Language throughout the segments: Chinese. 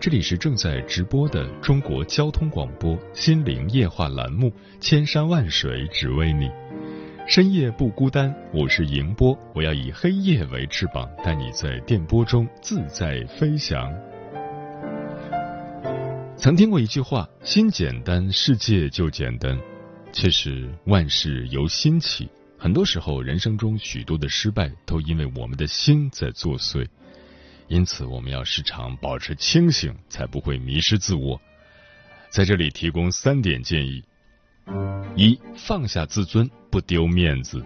这里是正在直播的中国交通广播心灵夜话栏目《千山万水只为你》，深夜不孤单，我是迎波，我要以黑夜为翅膀，带你在电波中自在飞翔。曾听过一句话：“心简单，世界就简单。”其实，万事由心起，很多时候，人生中许多的失败都因为我们的心在作祟。因此，我们要时常保持清醒，才不会迷失自我。在这里提供三点建议：一、放下自尊，不丢面子。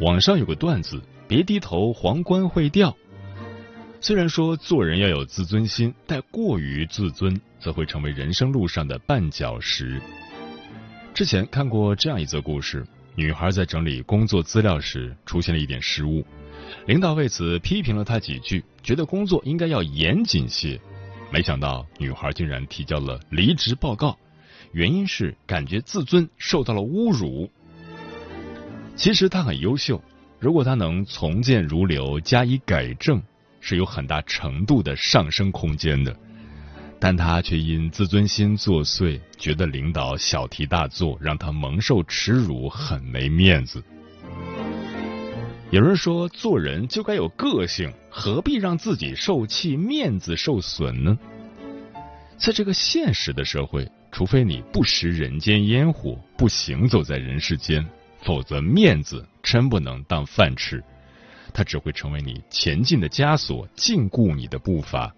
网上有个段子：别低头，皇冠会掉。虽然说做人要有自尊心，但过于自尊则会成为人生路上的绊脚石。之前看过这样一则故事：女孩在整理工作资料时出现了一点失误。领导为此批评了她几句，觉得工作应该要严谨些。没想到女孩竟然提交了离职报告，原因是感觉自尊受到了侮辱。其实她很优秀，如果她能从谏如流，加以改正，是有很大程度的上升空间的。但他却因自尊心作祟，觉得领导小题大做，让他蒙受耻辱，很没面子。有人说，做人就该有个性，何必让自己受气、面子受损呢？在这个现实的社会，除非你不食人间烟火，不行走在人世间，否则面子真不能当饭吃，它只会成为你前进的枷锁，禁锢你的步伐。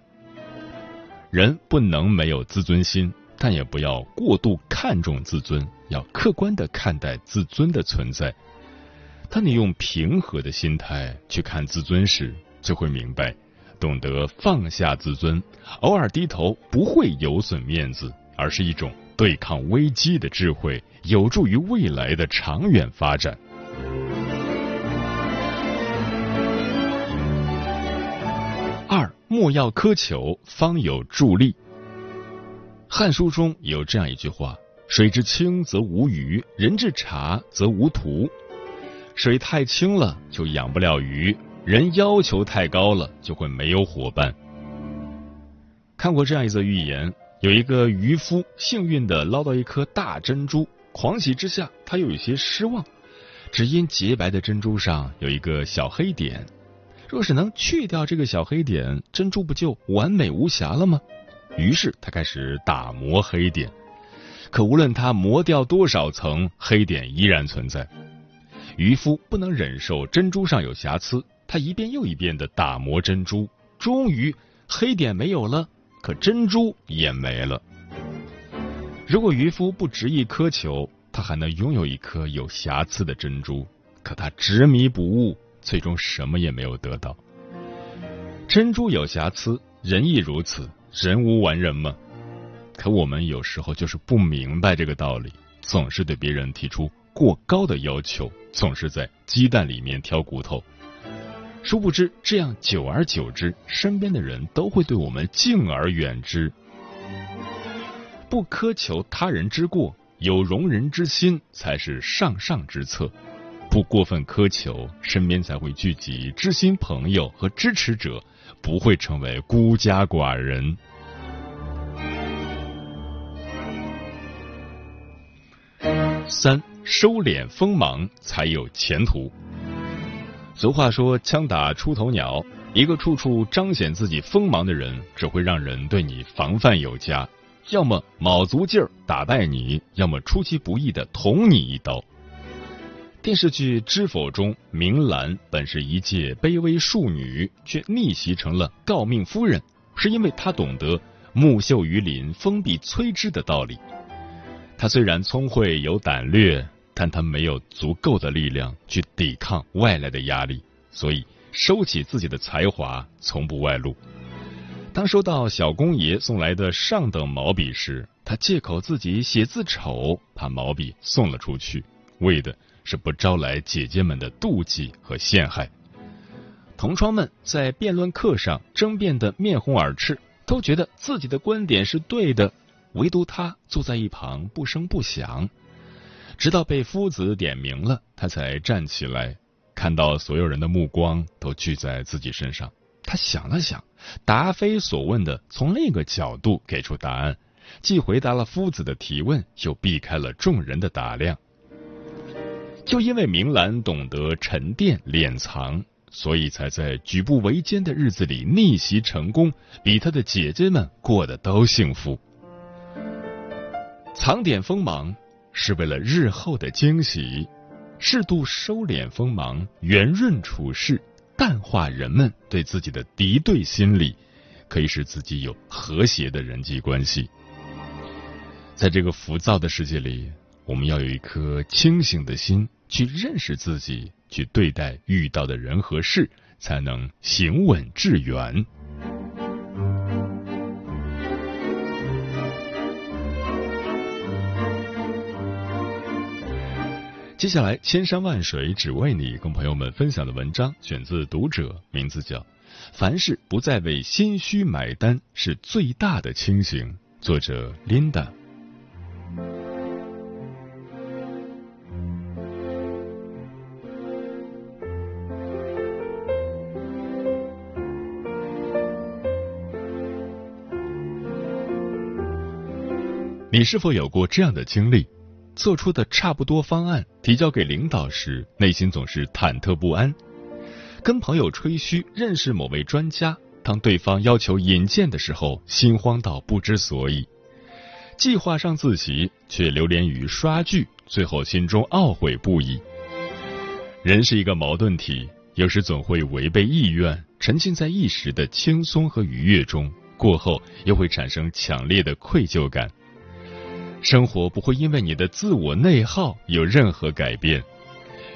人不能没有自尊心，但也不要过度看重自尊，要客观的看待自尊的存在。当你用平和的心态去看自尊时，就会明白，懂得放下自尊，偶尔低头不会有损面子，而是一种对抗危机的智慧，有助于未来的长远发展。莫要苛求，方有助力。《汉书》中有这样一句话：“水至清则无鱼，人至察则无徒。”水太清了就养不了鱼，人要求太高了就会没有伙伴。看过这样一则寓言，有一个渔夫幸运的捞到一颗大珍珠，狂喜之下他又有些失望，只因洁白的珍珠上有一个小黑点。若是能去掉这个小黑点，珍珠不就完美无瑕了吗？于是他开始打磨黑点，可无论他磨掉多少层，黑点依然存在。渔夫不能忍受珍珠上有瑕疵，他一遍又一遍的打磨珍珠，终于黑点没有了，可珍珠也没了。如果渔夫不执意苛求，他还能拥有一颗有瑕疵的珍珠，可他执迷不悟，最终什么也没有得到。珍珠有瑕疵，人亦如此，人无完人嘛。可我们有时候就是不明白这个道理，总是对别人提出。过高的要求，总是在鸡蛋里面挑骨头。殊不知，这样久而久之，身边的人都会对我们敬而远之。不苛求他人之过，有容人之心才是上上之策。不过分苛求，身边才会聚集知心朋友和支持者，不会成为孤家寡人。三。收敛锋芒才有前途。俗话说：“枪打出头鸟。”一个处处彰显自己锋芒的人，只会让人对你防范有加。要么卯足劲儿打败你，要么出其不意的捅你一刀。电视剧《知否》中，明兰本是一介卑微庶女，却逆袭成了诰命夫人，是因为她懂得“木秀于林，风必摧之”的道理。她虽然聪慧有胆略，但她没有足够的力量去抵抗外来的压力，所以收起自己的才华，从不外露。当收到小公爷送来的上等毛笔时，他借口自己写字丑，把毛笔送了出去，为的是不招来姐姐们的妒忌和陷害。同窗们在辩论课上争辩的面红耳赤，都觉得自己的观点是对的，唯独他坐在一旁不声不响。直到被夫子点名了，他才站起来，看到所有人的目光都聚在自己身上。他想了想，答非所问的从另一个角度给出答案，既回答了夫子的提问，又避开了众人的打量。就因为明兰懂得沉淀敛藏，所以才在举步维艰的日子里逆袭成功，比她的姐姐们过得都幸福。藏点锋芒是为了日后的惊喜，适度收敛锋芒，圆润处事。淡化人们对自己的敌对心理，可以使自己有和谐的人际关系。在这个浮躁的世界里，我们要有一颗清醒的心，去认识自己，去对待遇到的人和事，才能行稳致远。接下来，千山万水只为你，跟朋友们分享的文章选自《读者》，名字叫《凡事不再为心虚买单是最大的清醒》，作者 Linda。你是否有过这样的经历？做出的差不多方案提交给领导时，内心总是忐忑不安；跟朋友吹嘘认识某位专家，当对方要求引荐的时候，心慌到不知所以；计划上自习却流连于刷剧，最后心中懊悔不已。人是一个矛盾体，有时总会违背意愿，沉浸在一时的轻松和愉悦中，过后又会产生强烈的愧疚感。生活不会因为你的自我内耗有任何改变，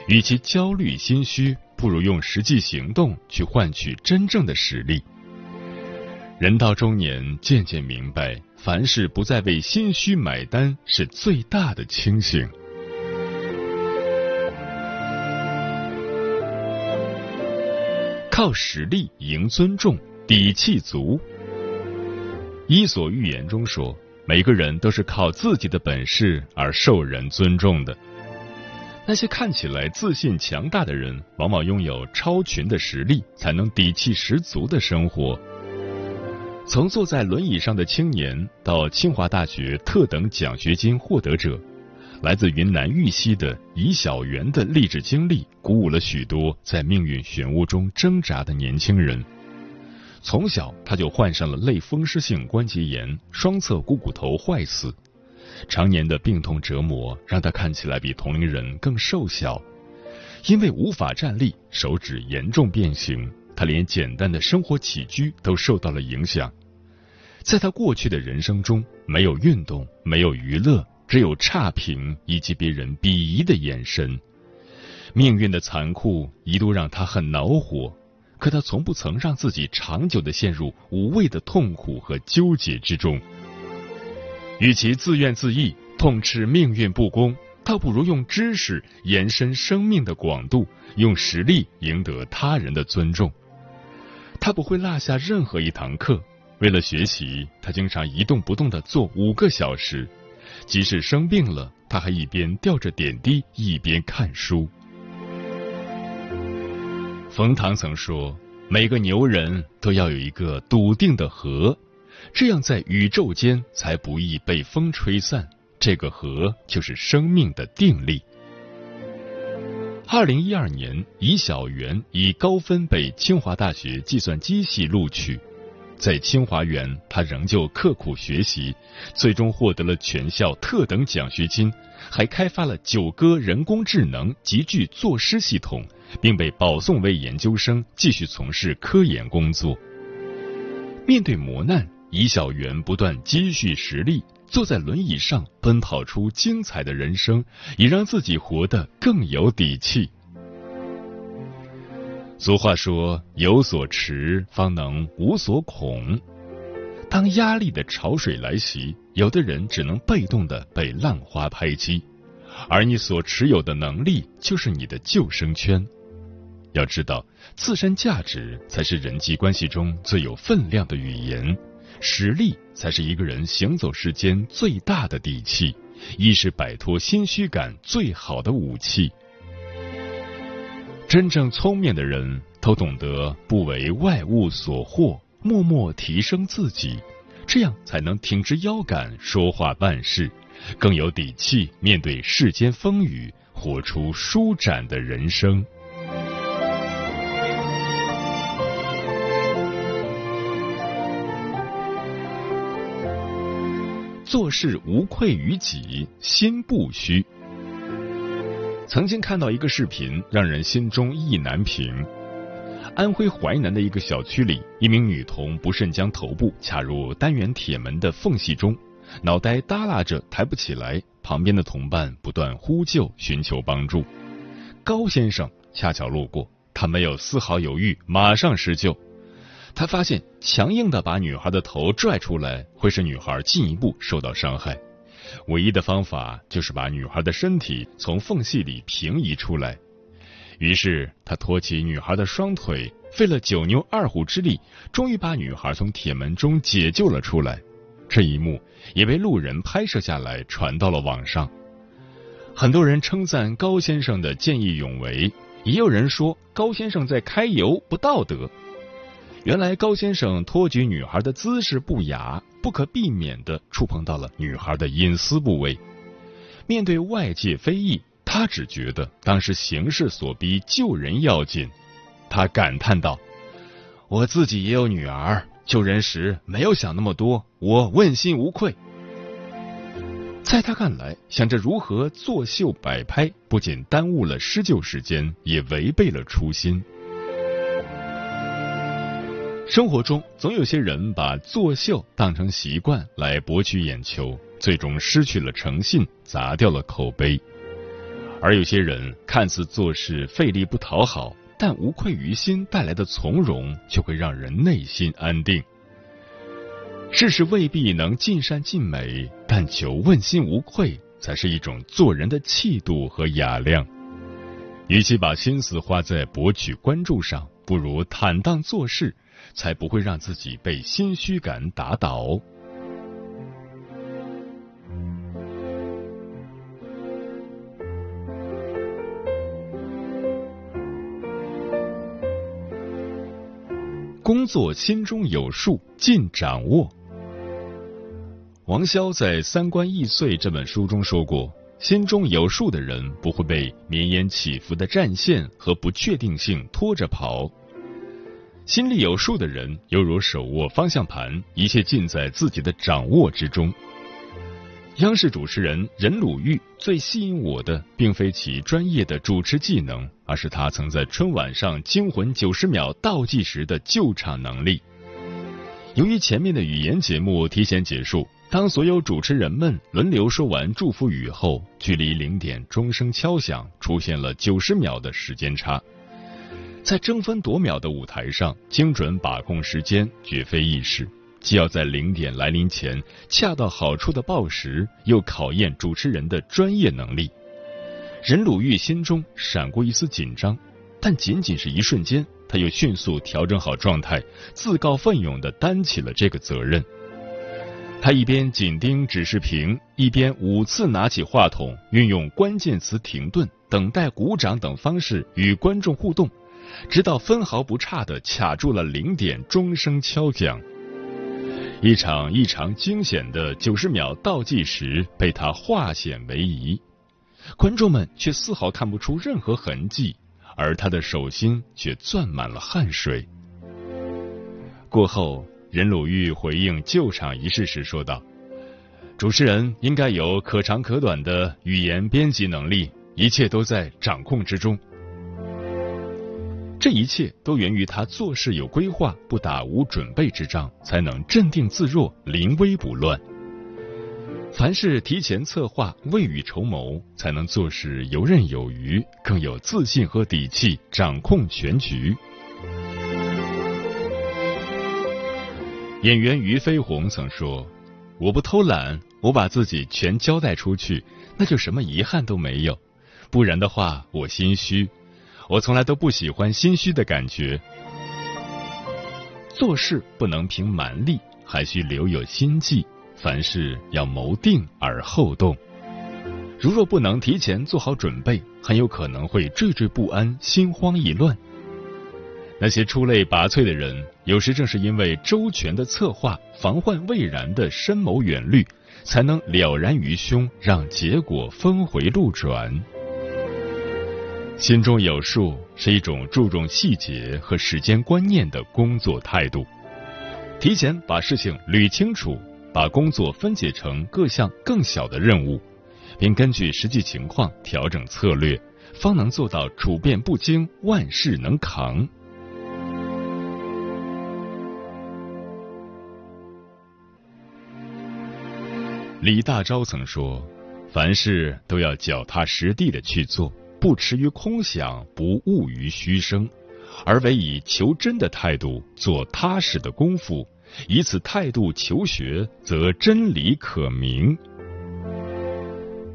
与其焦虑心虚，不如用实际行动去换取真正的实力。人到中年，渐渐明白，凡事不再为心虚买单，是最大的清醒。靠实力赢尊重，底气足。伊索寓言中说。每个人都是靠自己的本事而受人尊重的。那些看起来自信强大的人，往往拥有超群的实力，才能底气十足的生活。从坐在轮椅上的青年到清华大学特等奖学金获得者，来自云南玉溪的尹小媛的励志经历，鼓舞了许多在命运漩涡中挣扎的年轻人。从小他就患上了类风湿性关节炎，双侧股骨头坏死，常年的病痛折磨让他看起来比同龄人更瘦小。因为无法站立，手指严重变形，他连简单的生活起居都受到了影响。在他过去的人生中，没有运动，没有娱乐，只有差评以及别人鄙夷的眼神。命运的残酷一度让他很恼火。可他从不曾让自己长久的陷入无谓的痛苦和纠结之中。与其自怨自艾、痛斥命运不公，倒不如用知识延伸生命的广度，用实力赢得他人的尊重。他不会落下任何一堂课。为了学习，他经常一动不动的坐五个小时，即使生病了，他还一边吊着点滴，一边看书。冯唐曾说：“每个牛人都要有一个笃定的核，这样在宇宙间才不易被风吹散。这个核就是生命的定力。”二零一二年，尹小媛以高分被清华大学计算机系录取。在清华园，他仍旧刻苦学习，最终获得了全校特等奖学金，还开发了九歌人工智能集聚作诗系统，并被保送为研究生，继续从事科研工作。面对磨难，尹小元不断积蓄实力，坐在轮椅上奔跑出精彩的人生，也让自己活得更有底气。俗话说：“有所持，方能无所恐。”当压力的潮水来袭，有的人只能被动的被浪花拍击，而你所持有的能力就是你的救生圈。要知道，自身价值才是人际关系中最有分量的语言，实力才是一个人行走世间最大的底气，亦是摆脱心虚感最好的武器。真正聪明的人都懂得不为外物所惑，默默提升自己，这样才能挺直腰杆说话办事，更有底气面对世间风雨，活出舒展的人生。做事无愧于己，心不虚。曾经看到一个视频，让人心中意难平。安徽淮南的一个小区里，一名女童不慎将头部卡入单元铁门的缝隙中，脑袋耷拉着抬不起来。旁边的同伴不断呼救，寻求帮助。高先生恰巧路过，他没有丝毫犹豫，马上施救。他发现强硬的把女孩的头拽出来，会使女孩进一步受到伤害。唯一的方法就是把女孩的身体从缝隙里平移出来。于是他托起女孩的双腿，费了九牛二虎之力，终于把女孩从铁门中解救了出来。这一幕也被路人拍摄下来，传到了网上。很多人称赞高先生的见义勇为，也有人说高先生在揩油，不道德。原来高先生托举女孩的姿势不雅，不可避免的触碰到了女孩的隐私部位。面对外界非议，他只觉得当时形势所逼，救人要紧。他感叹道：“我自己也有女儿，救人时没有想那么多，我问心无愧。”在他看来，想着如何作秀摆拍，不仅耽误了施救时间，也违背了初心。生活中总有些人把作秀当成习惯来博取眼球，最终失去了诚信，砸掉了口碑；而有些人看似做事费力不讨好，但无愧于心带来的从容，就会让人内心安定。世事未必能尽善尽美，但求问心无愧，才是一种做人的气度和雅量。与其把心思花在博取关注上，不如坦荡做事。才不会让自己被心虚感打倒。工作心中有数，尽掌握。王潇在《三观易碎》这本书中说过：“心中有数的人，不会被绵延起伏的战线和不确定性拖着跑。”心里有数的人，犹如手握方向盘，一切尽在自己的掌握之中。央视主持人任鲁豫最吸引我的，并非其专业的主持技能，而是他曾在春晚上惊魂九十秒倒计时的救场能力。由于前面的语言节目提前结束，当所有主持人们轮流说完祝福语后，距离零点钟声敲响出现了九十秒的时间差。在争分夺秒的舞台上，精准把控时间绝非易事，既要在零点来临前恰到好处的报时，又考验主持人的专业能力。任鲁豫心中闪过一丝紧张，但仅仅是一瞬间，他又迅速调整好状态，自告奋勇地担起了这个责任。他一边紧盯指示屏，一边五次拿起话筒，运用关键词停顿、等待鼓掌等方式与观众互动。直到分毫不差的卡住了零点钟声敲响，一场异常惊险的九十秒倒计时被他化险为夷，观众们却丝毫看不出任何痕迹，而他的手心却攥满了汗水。过后，任鲁豫回应救场一事时说道：“主持人应该有可长可短的语言编辑能力，一切都在掌控之中。这一切都源于他做事有规划，不打无准备之仗，才能镇定自若，临危不乱。”凡事提前策划、未雨绸缪，才能做事游刃有余，更有自信和底气掌控全局。演员俞飞鸿曾说：“我不偷懒，我把自己全交代出去，那就什么遗憾都没有。不然的话，我心虚。我从来都不喜欢心虚的感觉。做事不能凭蛮力，还需留有心计。”凡事要谋定而后动，如若不能提前做好准备，很有可能会惴惴不安、心慌意乱。那些出类拔萃的人，有时正是因为周全的策划、防患未然的深谋远虑，才能了然于胸，让结果峰回路转。心中有数是一种注重细节和时间观念的工作态度，提前把事情捋清楚。把工作分解成各项更小的任务，并根据实际情况调整策略，方能做到处变不惊，万事能扛。李大钊曾说：“凡事都要脚踏实地的去做，不驰于空想，不骛于虚声，而为以求真的态度做踏实的功夫。”以此态度求学，则真理可明。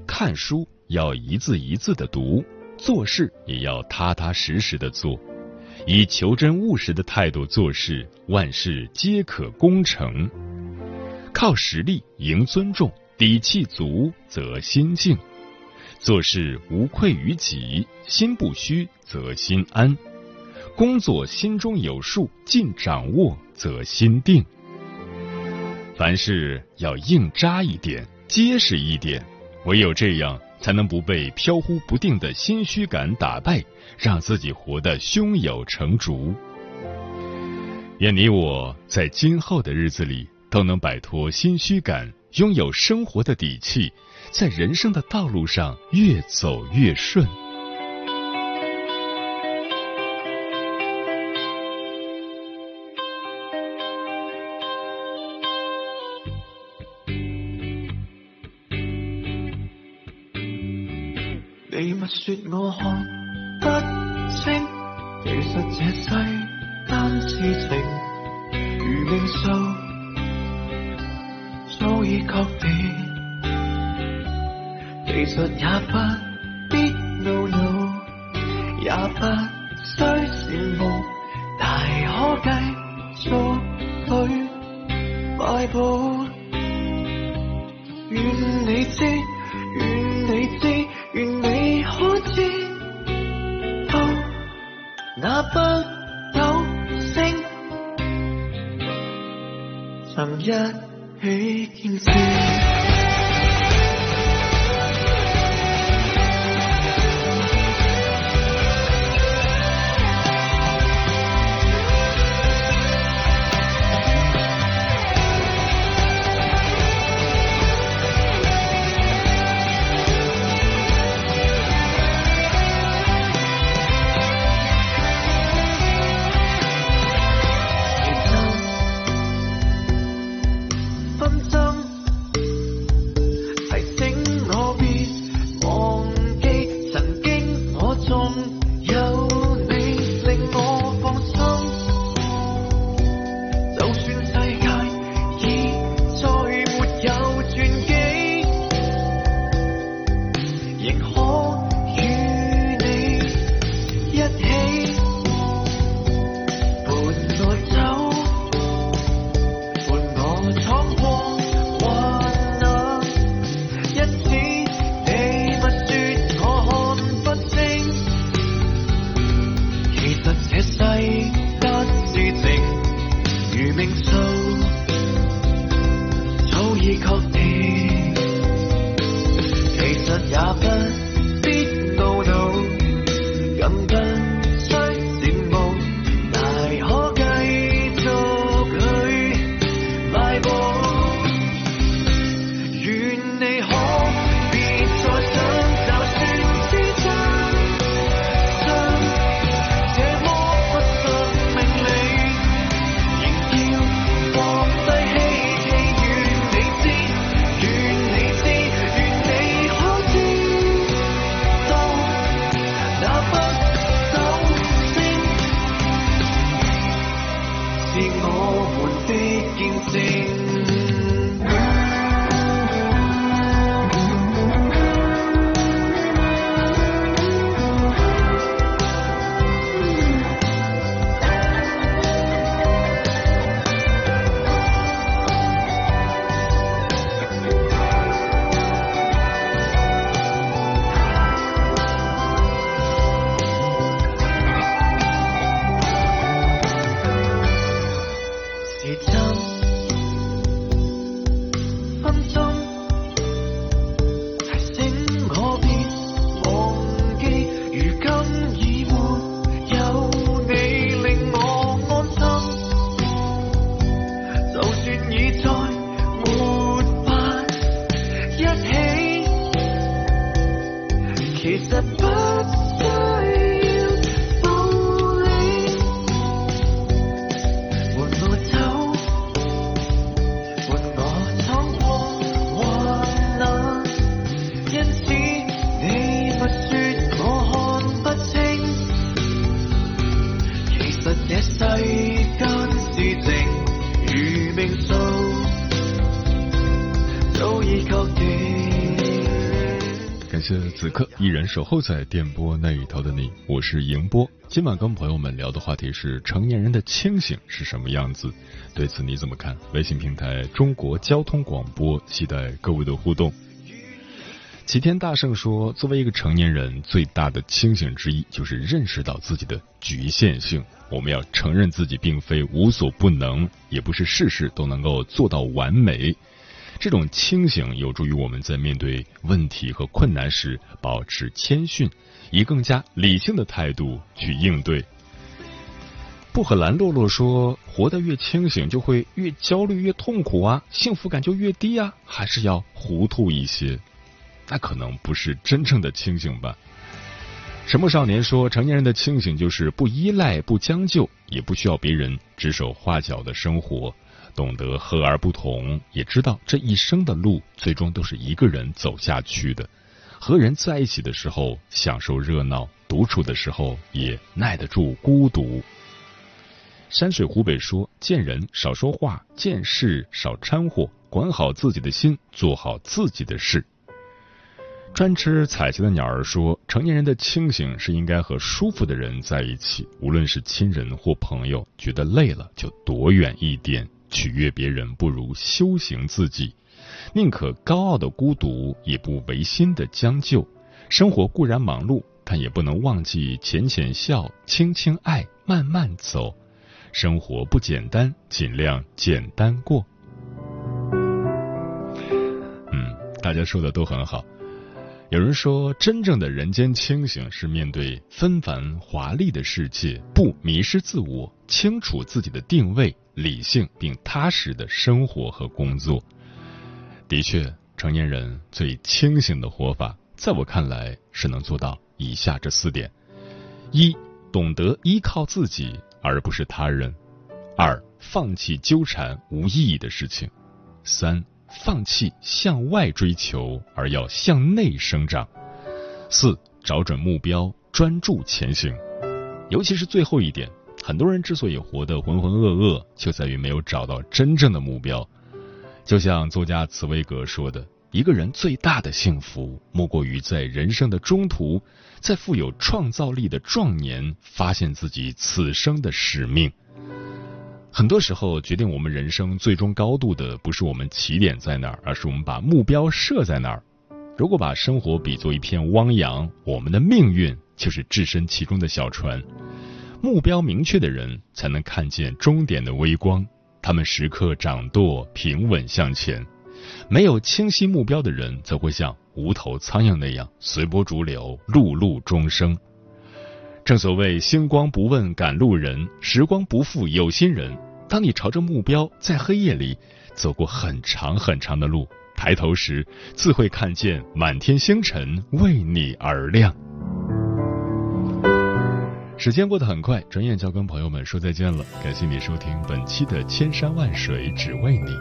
看书要一字一字的读，做事也要踏踏实实的做，以求真务实的态度做事，万事皆可功成。靠实力赢尊重，底气足则心静，做事无愧于己，心不虚则心安。工作心中有数，尽掌握则心定。凡事要硬扎一点，结实一点，唯有这样，才能不被飘忽不定的心虚感打败，让自己活得胸有成竹。愿你我在今后的日子里都能摆脱心虚感，拥有生活的底气，在人生的道路上越走越顺。说我看不清，其实这世间事情如命数，早已确定。其实也不必懊恼，也不需羡慕，大可继续去迈步。愿你知，不有声，曾一此刻依然守候在电波那一头的你，我是迎波。今晚跟朋友们聊的话题是成年人的清醒是什么样子？对此你怎么看？微信平台中国交通广播，期待各位的互动。齐天大圣说，作为一个成年人，最大的清醒之一就是认识到自己的局限性。我们要承认自己并非无所不能，也不是事事都能够做到完美。这种清醒有助于我们在面对问题和困难时保持谦逊，以更加理性的态度去应对。布赫兰洛洛说：“活得越清醒，就会越焦虑、越痛苦啊，幸福感就越低啊，还是要糊涂一些。”那可能不是真正的清醒吧？沉默少年说：“成年人的清醒就是不依赖、不将就，也不需要别人指手画脚的生活。”懂得和而不同，也知道这一生的路最终都是一个人走下去的。和人在一起的时候享受热闹，独处的时候也耐得住孤独。山水湖北说：见人少说话，见事少掺和，管好自己的心，做好自己的事。专吃彩旗的鸟儿说：成年人的清醒是应该和舒服的人在一起，无论是亲人或朋友，觉得累了就躲远一点。取悦别人不如修行自己，宁可高傲的孤独，也不违心的将就。生活固然忙碌，但也不能忘记浅浅笑、轻轻爱、慢慢走。生活不简单，尽量简单过。嗯，大家说的都很好。有人说，真正的人间清醒是面对纷繁华丽的世界，不迷失自我，清楚自己的定位。理性并踏实的生活和工作，的确，成年人最清醒的活法，在我看来是能做到以下这四点：一、懂得依靠自己而不是他人；二、放弃纠缠无意义的事情；三、放弃向外追求而要向内生长；四、找准目标，专注前行。尤其是最后一点。很多人之所以活得浑浑噩噩，就在于没有找到真正的目标。就像作家茨威格说的：“一个人最大的幸福，莫过于在人生的中途，在富有创造力的壮年，发现自己此生的使命。”很多时候，决定我们人生最终高度的，不是我们起点在哪儿，而是我们把目标设在哪儿。如果把生活比作一片汪洋，我们的命运就是置身其中的小船。目标明确的人才能看见终点的微光，他们时刻掌舵，平稳向前；没有清晰目标的人，则会像无头苍蝇那样随波逐流，碌碌终生。正所谓“星光不问赶路人，时光不负有心人”。当你朝着目标在黑夜里走过很长很长的路，抬头时自会看见满天星辰为你而亮。时间过得很快，转眼就要跟朋友们说再见了。感谢你收听本期的《千山万水只为你》，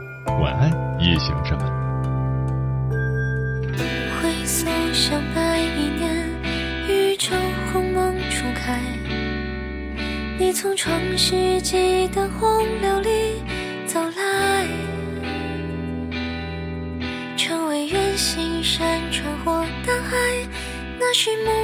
晚安，夜行者们。回首相伴一年，宇宙鸿蒙初开，你从创世纪的洪流里走来，成为远行山川或大海，那是梦